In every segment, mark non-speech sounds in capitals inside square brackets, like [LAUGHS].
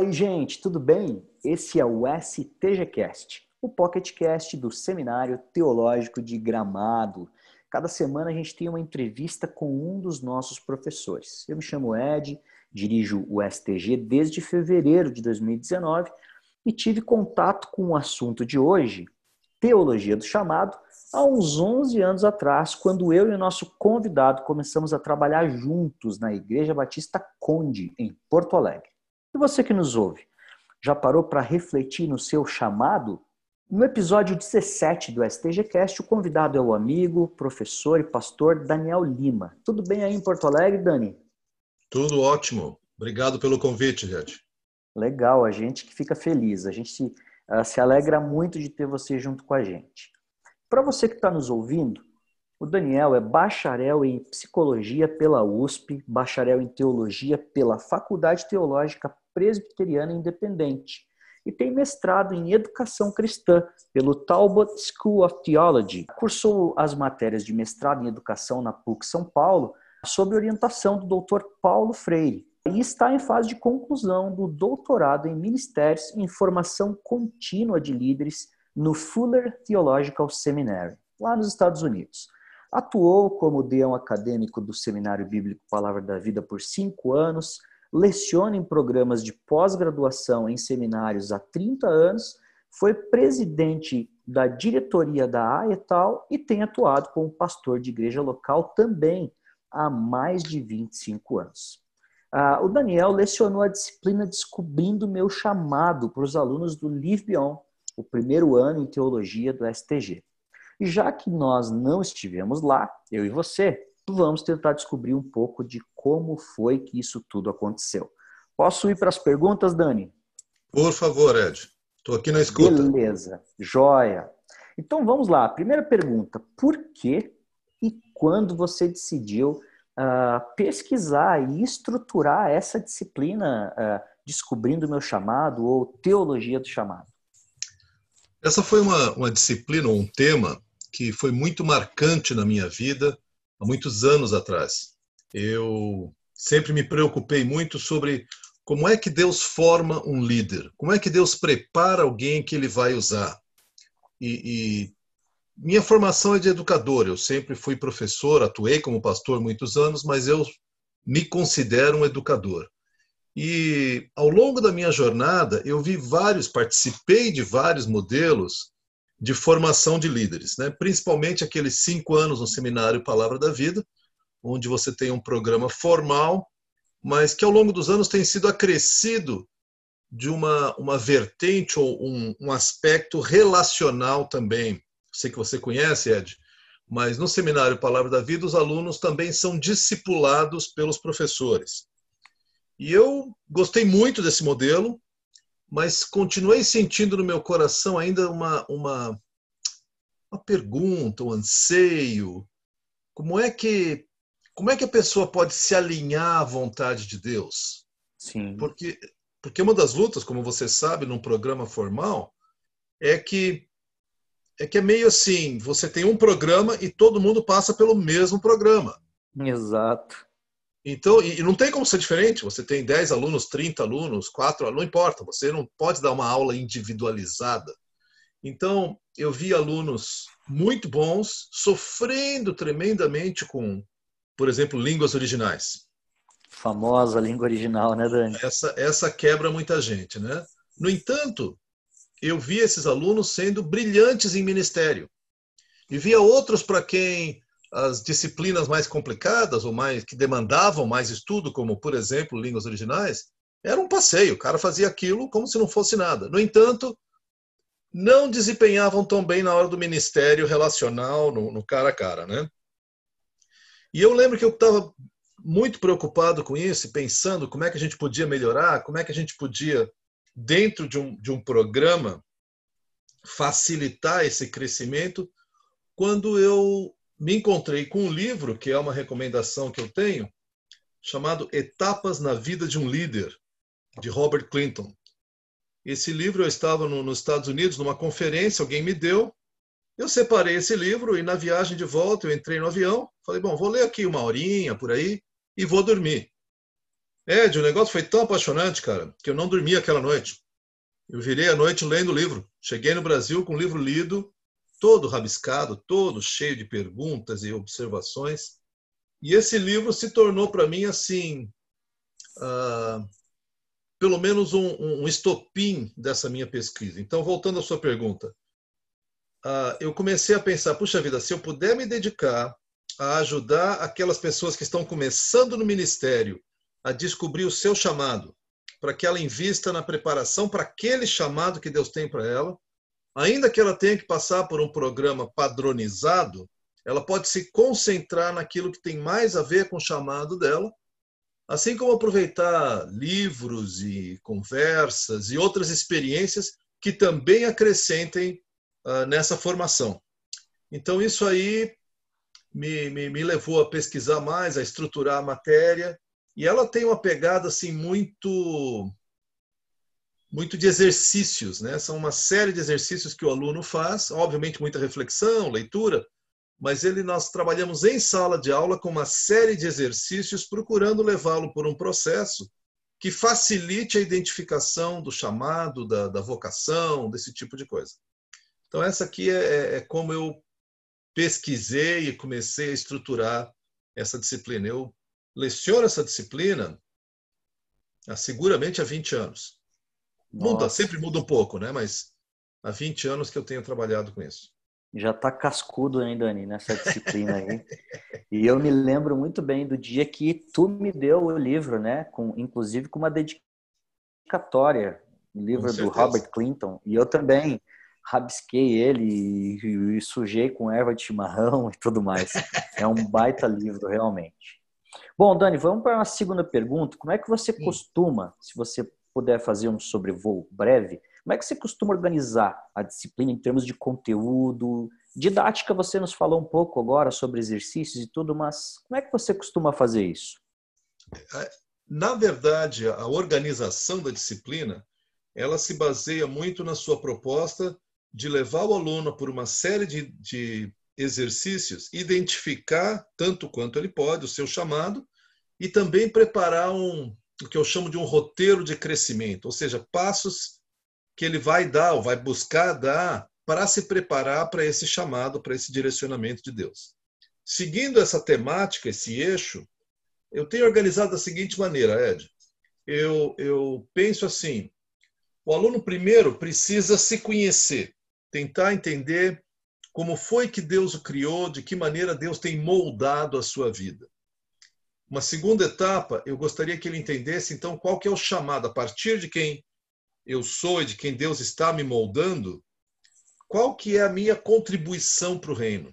aí, gente, tudo bem? Esse é o STGCast, o PocketCast do Seminário Teológico de Gramado. Cada semana a gente tem uma entrevista com um dos nossos professores. Eu me chamo Ed, dirijo o STG desde fevereiro de 2019 e tive contato com o assunto de hoje, Teologia do Chamado, há uns 11 anos atrás, quando eu e o nosso convidado começamos a trabalhar juntos na Igreja Batista Conde, em Porto Alegre. E você que nos ouve, já parou para refletir no seu chamado? No episódio 17 do STGcast, o convidado é o amigo, professor e pastor Daniel Lima. Tudo bem aí em Porto Alegre, Dani? Tudo ótimo. Obrigado pelo convite, gente. Legal, a gente que fica feliz. A gente se, uh, se alegra muito de ter você junto com a gente. Para você que está nos ouvindo, o Daniel é bacharel em psicologia pela USP, bacharel em teologia pela Faculdade Teológica Presbiteriana Independente e tem mestrado em educação cristã pelo Talbot School of Theology. Cursou as matérias de mestrado em educação na PUC São Paulo sob orientação do Dr. Paulo Freire e está em fase de conclusão do doutorado em ministérios em formação contínua de líderes no Fuller Theological Seminary, lá nos Estados Unidos. Atuou como deão acadêmico do Seminário Bíblico Palavra da Vida por cinco anos, leciona em programas de pós-graduação em seminários há 30 anos, foi presidente da diretoria da AETAL e tem atuado como pastor de igreja local também há mais de 25 anos. Ah, o Daniel lecionou a disciplina Descobrindo Meu Chamado para os alunos do Live Beyond, o primeiro ano em teologia do STG. Já que nós não estivemos lá, eu e você, vamos tentar descobrir um pouco de como foi que isso tudo aconteceu. Posso ir para as perguntas, Dani? Por favor, Ed. Estou aqui na escuta. Beleza, joia. Então vamos lá. Primeira pergunta: por que e quando você decidiu uh, pesquisar e estruturar essa disciplina, uh, descobrindo o meu chamado ou teologia do chamado? Essa foi uma, uma disciplina, um tema que foi muito marcante na minha vida há muitos anos atrás. Eu sempre me preocupei muito sobre como é que Deus forma um líder, como é que Deus prepara alguém que ele vai usar. E, e minha formação é de educador, eu sempre fui professor, atuei como pastor muitos anos, mas eu me considero um educador. E ao longo da minha jornada, eu vi vários, participei de vários modelos de formação de líderes, né? principalmente aqueles cinco anos no seminário Palavra da Vida, onde você tem um programa formal, mas que ao longo dos anos tem sido acrescido de uma, uma vertente ou um, um aspecto relacional também. Sei que você conhece, Ed, mas no seminário Palavra da Vida, os alunos também são discipulados pelos professores. E eu gostei muito desse modelo, mas continuei sentindo no meu coração ainda uma, uma, uma pergunta, um anseio. Como é que como é que a pessoa pode se alinhar à vontade de Deus? Sim. Porque porque uma das lutas, como você sabe, num programa formal, é que é que é meio assim, você tem um programa e todo mundo passa pelo mesmo programa. Exato. Então, e não tem como ser diferente. Você tem 10 alunos, 30 alunos, 4 alunos, não importa. Você não pode dar uma aula individualizada. Então, eu vi alunos muito bons sofrendo tremendamente com, por exemplo, línguas originais. Famosa língua original, né, Dani? Essa, essa quebra muita gente, né? No entanto, eu vi esses alunos sendo brilhantes em ministério. E via outros para quem as disciplinas mais complicadas ou mais que demandavam mais estudo, como por exemplo línguas originais, era um passeio. O cara fazia aquilo como se não fosse nada. No entanto, não desempenhavam tão bem na hora do ministério relacional, no, no cara a cara, né? E eu lembro que eu estava muito preocupado com isso, pensando como é que a gente podia melhorar, como é que a gente podia, dentro de um, de um programa, facilitar esse crescimento, quando eu me encontrei com um livro, que é uma recomendação que eu tenho, chamado Etapas na Vida de um Líder, de Robert Clinton. Esse livro eu estava no, nos Estados Unidos numa conferência, alguém me deu, eu separei esse livro e na viagem de volta eu entrei no avião, falei, bom, vou ler aqui uma horinha por aí e vou dormir. Ed, o negócio foi tão apaixonante, cara, que eu não dormi aquela noite. Eu virei a noite lendo o livro. Cheguei no Brasil com o livro lido, todo rabiscado, todo cheio de perguntas e observações. E esse livro se tornou para mim assim, uh, pelo menos um, um, estopim dessa minha pesquisa. Então, voltando à sua pergunta, uh, eu comecei a pensar, puxa vida, se eu puder me dedicar a ajudar aquelas pessoas que estão começando no ministério a descobrir o seu chamado, para que ela invista na preparação para aquele chamado que Deus tem para ela, ainda que ela tenha que passar por um programa padronizado, ela pode se concentrar naquilo que tem mais a ver com o chamado dela, assim como aproveitar livros e conversas e outras experiências que também acrescentem uh, nessa formação. Então, isso aí me, me, me levou a pesquisar mais, a estruturar a matéria, e ela tem uma pegada assim muito muito de exercícios, né? São uma série de exercícios que o aluno faz, obviamente muita reflexão, leitura, mas ele nós trabalhamos em sala de aula com uma série de exercícios procurando levá-lo por um processo que facilite a identificação do chamado, da, da vocação, desse tipo de coisa. Então essa aqui é, é, é como eu pesquisei e comecei a estruturar essa disciplina. Eu leciono essa disciplina há, seguramente há 20 anos. Nossa. Muda, sempre muda um pouco, né? Mas há 20 anos que eu tenho trabalhado com isso. Já tá cascudo, hein, Dani, nessa disciplina aí. e eu me lembro muito bem do dia que tu me deu o livro, né? Com, inclusive com uma dedicatória, o livro do Robert Clinton. E eu também rabisquei ele e, e sujei com erva de chimarrão e tudo mais. É um baita livro, realmente. Bom, Dani, vamos para uma segunda pergunta. Como é que você Sim. costuma, se você puder fazer um sobrevoo breve, como é que você costuma organizar a disciplina em termos de conteúdo? Didática, você nos falou um pouco agora sobre exercícios e tudo, mas como é que você costuma fazer isso? É, na verdade, a organização da disciplina, ela se baseia muito na sua proposta de levar o aluno por uma série de, de exercícios, identificar tanto quanto ele pode o seu chamado e também preparar um, o que eu chamo de um roteiro de crescimento, ou seja, passos que ele vai dar ou vai buscar dar para se preparar para esse chamado, para esse direcionamento de Deus. Seguindo essa temática, esse eixo, eu tenho organizado da seguinte maneira, Ed. Eu, eu penso assim: o aluno primeiro precisa se conhecer, tentar entender como foi que Deus o criou, de que maneira Deus tem moldado a sua vida. Uma segunda etapa, eu gostaria que ele entendesse então qual que é o chamado a partir de quem eu sou e de quem Deus está me moldando, qual que é a minha contribuição para o reino.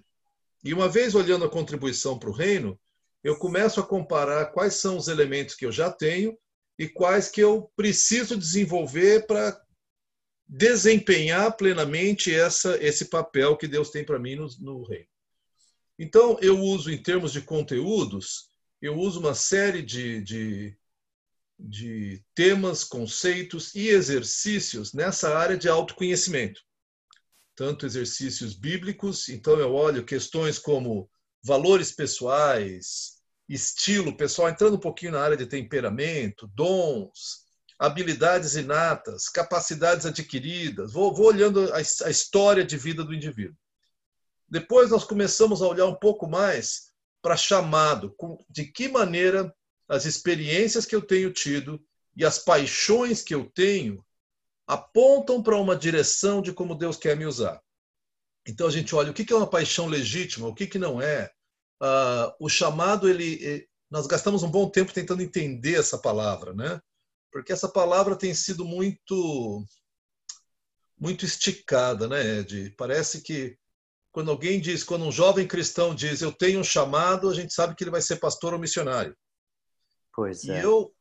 E uma vez olhando a contribuição para o reino, eu começo a comparar quais são os elementos que eu já tenho e quais que eu preciso desenvolver para desempenhar plenamente essa, esse papel que Deus tem para mim no, no reino. Então, eu uso, em termos de conteúdos, eu uso uma série de, de, de temas, conceitos e exercícios nessa área de autoconhecimento. Tanto exercícios bíblicos, então eu olho questões como valores pessoais, estilo pessoal, entrando um pouquinho na área de temperamento, dons, habilidades inatas, capacidades adquiridas. Vou, vou olhando a, a história de vida do indivíduo. Depois nós começamos a olhar um pouco mais para chamado, de que maneira as experiências que eu tenho tido e as paixões que eu tenho apontam para uma direção de como Deus quer me usar. Então a gente olha o que é uma paixão legítima, o que não é. Uh, o chamado, ele, nós gastamos um bom tempo tentando entender essa palavra, né? Porque essa palavra tem sido muito muito esticada, né, Ed? Parece que quando alguém diz, quando um jovem cristão diz, eu tenho um chamado, a gente sabe que ele vai ser pastor ou missionário. Pois é. E eu,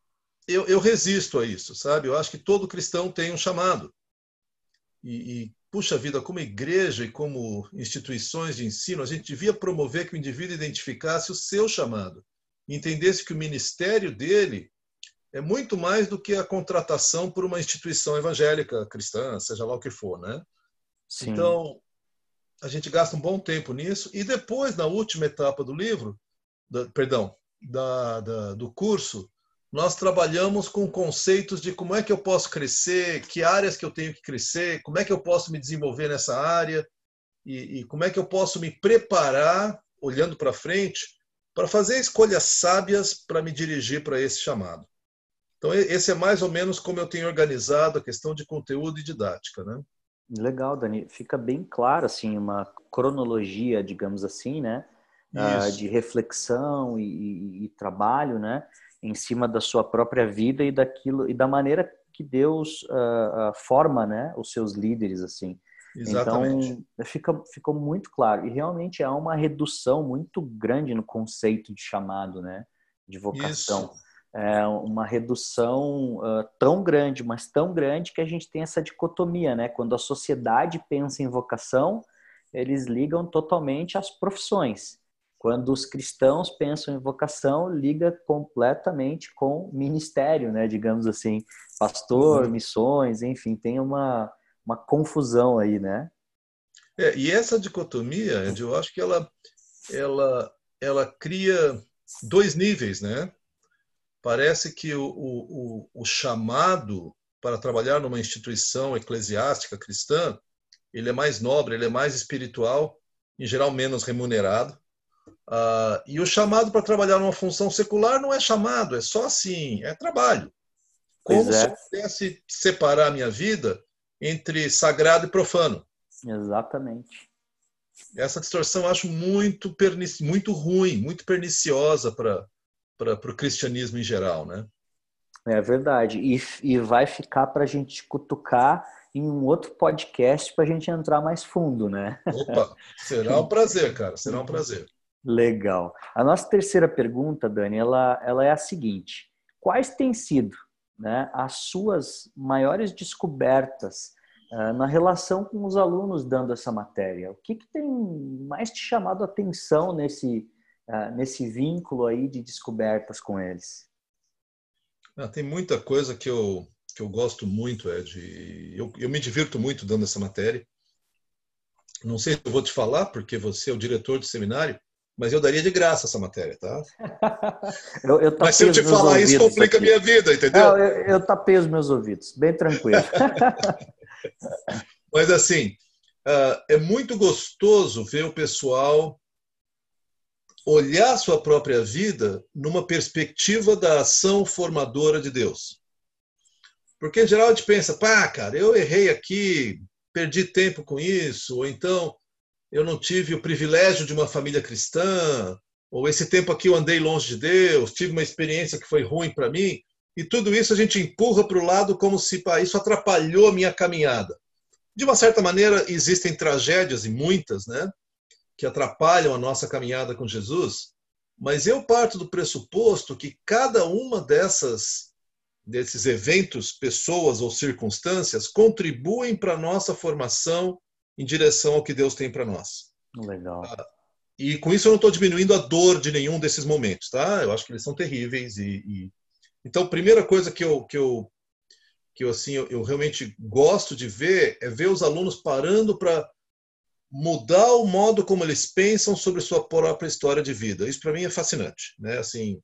eu, eu resisto a isso, sabe? Eu acho que todo cristão tem um chamado. E, e, puxa vida, como igreja e como instituições de ensino, a gente devia promover que o indivíduo identificasse o seu chamado, entendesse que o ministério dele é muito mais do que a contratação por uma instituição evangélica cristã, seja lá o que for, né? Sim. Então, a gente gasta um bom tempo nisso e depois na última etapa do livro, da, perdão, da, da, do curso, nós trabalhamos com conceitos de como é que eu posso crescer, que áreas que eu tenho que crescer, como é que eu posso me desenvolver nessa área e, e como é que eu posso me preparar, olhando para frente, para fazer escolhas sábias para me dirigir para esse chamado. Então, esse é mais ou menos como eu tenho organizado a questão de conteúdo e didática, né? Legal, Dani. Fica bem claro, assim, uma cronologia, digamos assim, né? Uh, de reflexão e, e, e, trabalho, né? Em cima da sua própria vida e daquilo e da maneira que Deus uh, uh, forma, né? Os seus líderes, assim. Exatamente. Então, fica, ficou muito claro. E realmente há uma redução muito grande no conceito de chamado, né? De vocação. Isso é uma redução uh, tão grande, mas tão grande que a gente tem essa dicotomia, né? Quando a sociedade pensa em vocação, eles ligam totalmente às profissões. Quando os cristãos pensam em vocação, liga completamente com ministério, né? Digamos assim, pastor, uhum. missões, enfim, tem uma, uma confusão aí, né? É, e essa dicotomia, eu acho que ela, ela, ela cria dois níveis, né? Parece que o, o, o, chamado para trabalhar numa instituição eclesiástica cristã ele é mais nobre, ele é mais espiritual, em geral menos remunerado. Uh, e o chamado para trabalhar numa função secular não é chamado, é só assim, é trabalho. Como é. se eu pudesse separar a minha vida entre sagrado e profano. Exatamente. Essa distorção eu acho muito, muito ruim, muito perniciosa para para o cristianismo em geral, né? É verdade. E, e vai ficar para a gente cutucar em um outro podcast para a gente entrar mais fundo, né? Opa, será um prazer, cara. Será um prazer. Legal. A nossa terceira pergunta, Dani, ela, ela é a seguinte: quais têm sido né, as suas maiores descobertas uh, na relação com os alunos dando essa matéria? O que, que tem mais te chamado a atenção nesse, uh, nesse vínculo aí de descobertas com eles? Ah, tem muita coisa que eu, que eu gosto muito, Ed. Eu, eu me divirto muito dando essa matéria. Não sei se eu vou te falar, porque você é o diretor do seminário, mas eu daria de graça essa matéria, tá? [LAUGHS] eu, eu mas se eu te falar isso, complica a minha vida, entendeu? Não, eu, eu tapei os meus ouvidos, bem tranquilo. [LAUGHS] mas assim, uh, é muito gostoso ver o pessoal olhar sua própria vida numa perspectiva da ação formadora de Deus. Porque em geral a gente pensa, pá, cara, eu errei aqui, perdi tempo com isso, ou então eu não tive o privilégio de uma família cristã, ou esse tempo aqui eu andei longe de Deus, tive uma experiência que foi ruim para mim, e tudo isso a gente empurra para o lado como se pá, isso atrapalhou a minha caminhada. De uma certa maneira, existem tragédias, e muitas, né? Que atrapalham a nossa caminhada com Jesus, mas eu parto do pressuposto que cada uma dessas desses eventos, pessoas ou circunstâncias contribuem para a nossa formação em direção ao que Deus tem para nós. Legal. Ah, e com isso eu não estou diminuindo a dor de nenhum desses momentos, tá? Eu acho que eles são terríveis e, e... então primeira coisa que eu que eu que eu assim eu, eu realmente gosto de ver é ver os alunos parando para mudar o modo como eles pensam sobre sua própria história de vida. Isso para mim é fascinante, né? Assim,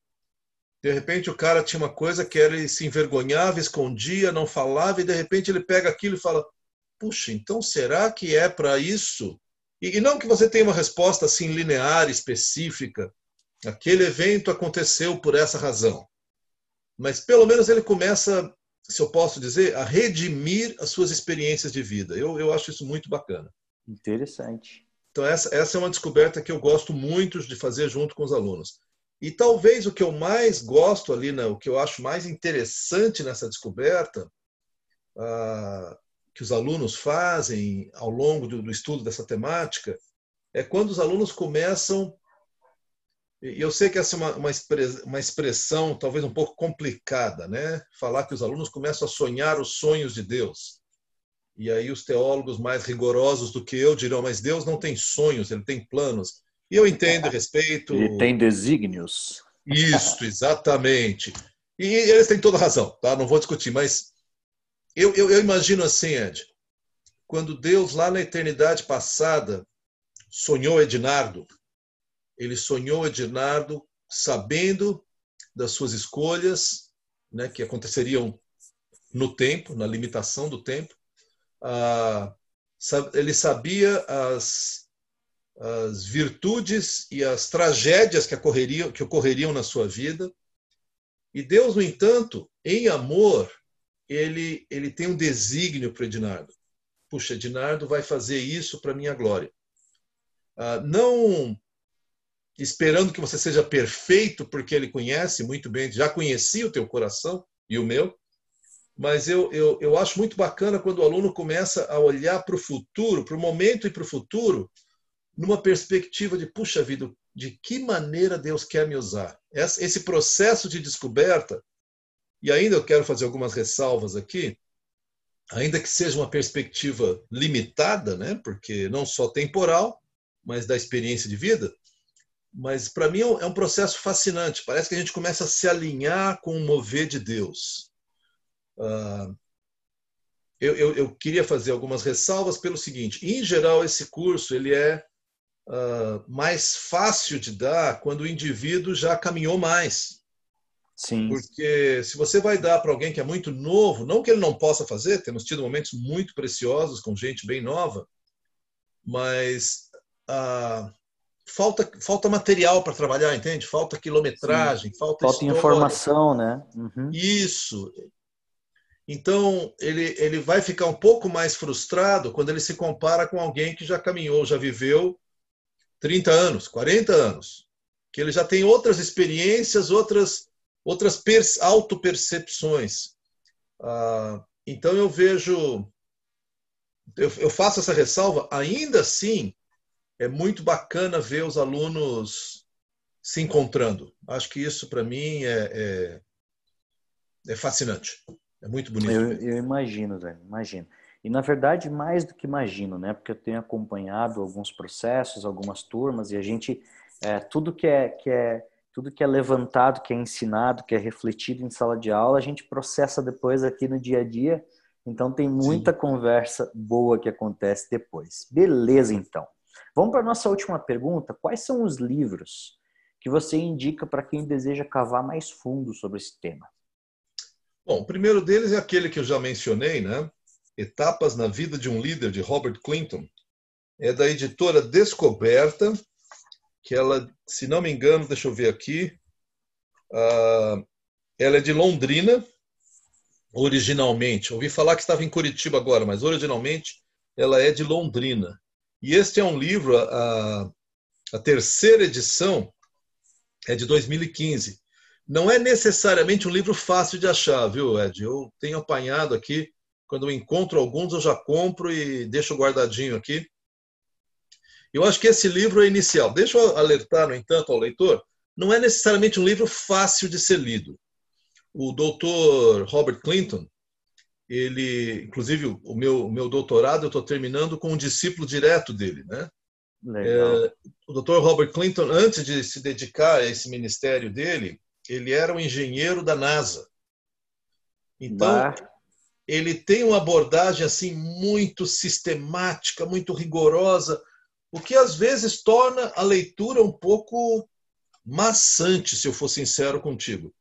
de repente o cara tinha uma coisa que ele se envergonhava, escondia, não falava e de repente ele pega aquilo e fala: "Puxa, então será que é para isso?" E, e não que você tenha uma resposta assim linear, específica. Aquele evento aconteceu por essa razão. Mas pelo menos ele começa, se eu posso dizer, a redimir as suas experiências de vida. Eu, eu acho isso muito bacana. Interessante. Então, essa, essa é uma descoberta que eu gosto muito de fazer junto com os alunos. E talvez o que eu mais gosto ali, né, o que eu acho mais interessante nessa descoberta, ah, que os alunos fazem ao longo do, do, estudo dessa temática, é quando os alunos começam. E eu sei que essa é uma, uma, expressão, uma expressão talvez um pouco complicada, né? Falar que os alunos começam a sonhar os sonhos de Deus. E aí os teólogos mais rigorosos do que eu dirão, mas Deus não tem sonhos, ele tem planos. E eu entendo, respeito. Ele tem desígnios. Isso, exatamente. E eles têm toda razão, tá? Não vou discutir, mas eu, eu, eu imagino assim, Ed, quando Deus lá na eternidade passada sonhou Ednardo, ele sonhou Ednardo sabendo das suas escolhas, né, que aconteceriam no tempo, na limitação do tempo. Ah, ele sabia as, as virtudes e as tragédias que ocorreriam, que ocorreriam na sua vida. E Deus, no entanto, em amor, ele, ele tem um desígnio para Ednardo. Puxa, Ednardo vai fazer isso para minha glória. Ah, não esperando que você seja perfeito, porque ele conhece muito bem, já conhecia o teu coração e o meu, mas eu, eu, eu acho muito bacana quando o aluno começa a olhar para o futuro, para o momento e para o futuro, numa perspectiva de, puxa vida, de que maneira Deus quer me usar. Esse processo de descoberta, e ainda eu quero fazer algumas ressalvas aqui, ainda que seja uma perspectiva limitada, né, porque não só temporal, mas da experiência de vida, mas para mim é, é um processo fascinante. Parece que a gente começa a se alinhar com o mover de Deus. Uh, eu, eu, eu, queria fazer algumas ressalvas pelo seguinte: em geral, esse curso ele é uh, mais fácil de dar quando o indivíduo já caminhou mais. Sim. Porque se você vai dar para alguém que é muito novo, não que ele não possa fazer, temos tido momentos muito preciosos com gente bem nova, mas uh, falta, falta material para trabalhar, entende? Falta quilometragem, Sim. falta Falta história. informação, né? Uhum. Isso. Então, ele, ele vai ficar um pouco mais frustrado quando ele se compara com alguém que já caminhou, já viveu 30 anos, 40 anos, que ele já tem outras experiências, outras, outras autopercepções. Ah, então, eu vejo, eu, eu faço essa ressalva, ainda assim, é muito bacana ver os alunos se encontrando. Acho que isso, para mim, é, é, é, fascinante. É muito bonito. Eu, eu imagino, Zé, imagino. E, na verdade, mais do que imagino, né? Porque eu tenho acompanhado alguns processos, algumas turmas, e a gente, é, tudo que é, que é tudo que é levantado, que é ensinado, que é refletido em sala de aula, a gente processa depois aqui no dia a dia. Então tem muita Sim. conversa boa que acontece depois. Beleza, então. Vamos para a nossa última pergunta. Quais são os livros que você indica para quem deseja cavar mais fundo sobre esse tema? Bom, o primeiro deles é aquele que eu já mencionei, né? Etapas na Vida de um Líder, de Robert Clinton. É da editora Descoberta, que ela, se não me engano, deixa eu ver aqui, uh, ela é de Londrina, originalmente. Ouvi falar que estava em Curitiba agora, mas originalmente ela é de Londrina. E este é um livro, a, a terceira edição é de 2015. Não é necessariamente um livro fácil de achar, viu, Ed? Eu tenho apanhado aqui, quando encontro alguns, eu já compro e deixo guardadinho aqui. Eu acho que esse livro é inicial. Deixa eu alertar, no entanto, ao leitor, não é necessariamente um livro fácil de ser lido. O doutor Robert Clinton, ele, inclusive, o meu, o meu doutorado eu estou terminando com um discípulo direto dele, né? É, o Dr. Robert Clinton, antes de se dedicar a esse ministério dele, ele era um engenheiro da NASA. Então, bah. ele tem uma abordagem assim muito sistemática, muito rigorosa, o que às vezes torna a leitura um pouco maçante, se eu for sincero contigo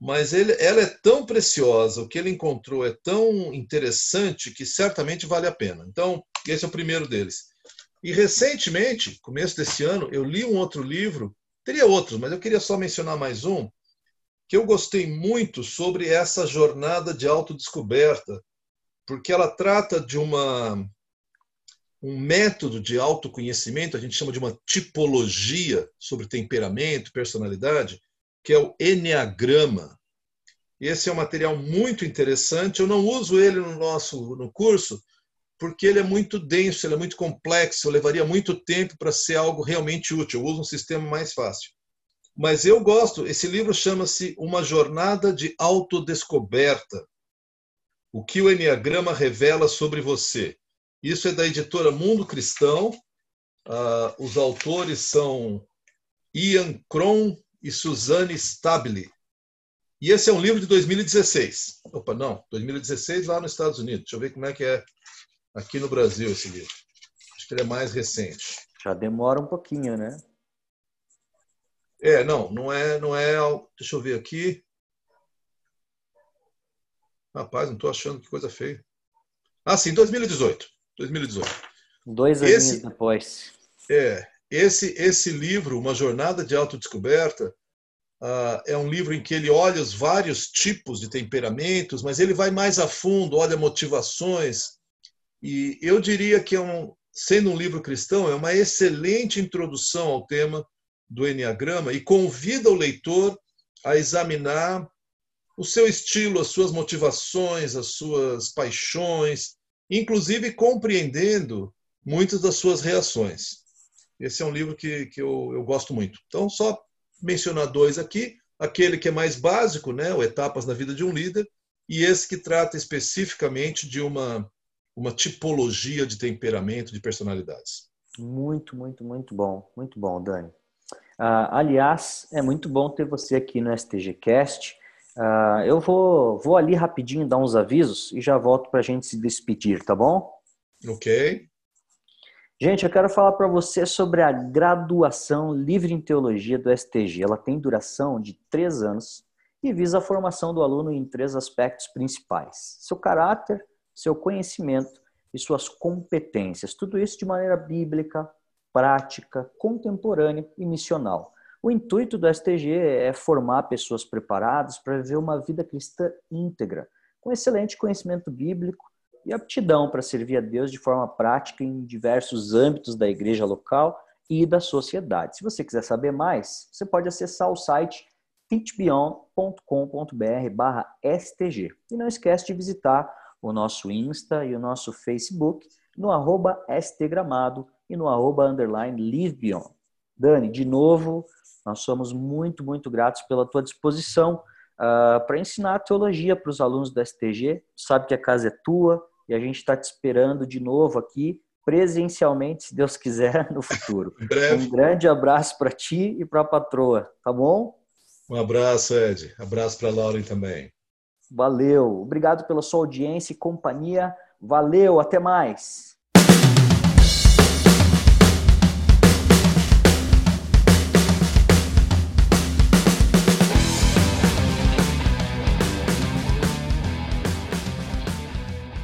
mas ele, ela é tão preciosa, o que ele encontrou é tão interessante que certamente vale a pena. Então, esse é o primeiro deles. E recentemente, começo desse ano, eu li um outro livro, teria outros, mas eu queria só mencionar mais um, que eu gostei muito sobre essa jornada de autodescoberta, porque ela trata de uma um método de autoconhecimento, a gente chama de uma tipologia sobre temperamento, personalidade, que é o Enneagrama. Esse é um material muito interessante. Eu não uso ele no nosso no curso porque ele é muito denso, ele é muito complexo, levaria muito tempo para ser algo realmente útil. Eu uso um sistema mais fácil. Mas eu gosto, esse livro chama-se Uma Jornada de Autodescoberta. O que o Enneagrama revela sobre você. Isso é da editora Mundo Cristão. Uh, os autores são Ian Cron e Suzanne Stabile. E esse é um livro de 2016. Opa, não, 2016 lá nos Estados Unidos. Deixa eu ver como é que é aqui no Brasil esse livro. Acho que ele é mais recente. Já demora um pouquinho, né? É, não, não é, não é. Deixa eu ver aqui. Rapaz, não estou achando que coisa feia. Ah, sim, 2018. 2018. Dois anos depois. É, esse, esse livro, Uma Jornada de Autodescoberta, uh, é um livro em que ele olha os vários tipos de temperamentos, mas ele vai mais a fundo, olha motivações. E eu diria que, é um, sendo um livro cristão, é uma excelente introdução ao tema do Enneagrama e convida o leitor a examinar o seu estilo, as suas motivações, as suas paixões, inclusive compreendendo muitas das suas reações. Esse é um livro que, que eu, eu gosto muito. Então, só mencionar dois aqui: aquele que é mais básico, né, o Etapas na Vida de um Líder, e esse que trata especificamente de uma, uma tipologia de temperamento, de personalidades. Muito, muito, muito bom. Muito bom, Dani. Uh, aliás, é muito bom ter você aqui no STGcast. Uh, eu vou, vou ali rapidinho dar uns avisos e já volto para a gente se despedir, tá bom? Ok. Gente, eu quero falar para você sobre a graduação livre em teologia do STG. Ela tem duração de três anos e visa a formação do aluno em três aspectos principais: seu caráter, seu conhecimento e suas competências. Tudo isso de maneira bíblica, prática, contemporânea e missional. O intuito do STG é formar pessoas preparadas para viver uma vida cristã íntegra, com excelente conhecimento bíblico e aptidão para servir a Deus de forma prática em diversos âmbitos da igreja local e da sociedade. Se você quiser saber mais, você pode acessar o site teachbeyond.com.br stg. E não esquece de visitar o nosso Insta e o nosso Facebook no arroba stgramado e no arroba underline livebeyond. Dani, de novo, nós somos muito, muito gratos pela tua disposição uh, ah, para ensinar a teologia para os alunos do STG. Sabe que a casa é tua, e a gente está te esperando de novo aqui, presencialmente, se Deus quiser, [LAUGHS] no futuro. Um grande abraço para ti e para a patroa, tá bom? Um abraço, Ed. Abraço para a Lauren também. Valeu. Obrigado pela sua audiência e companhia. Valeu, até mais.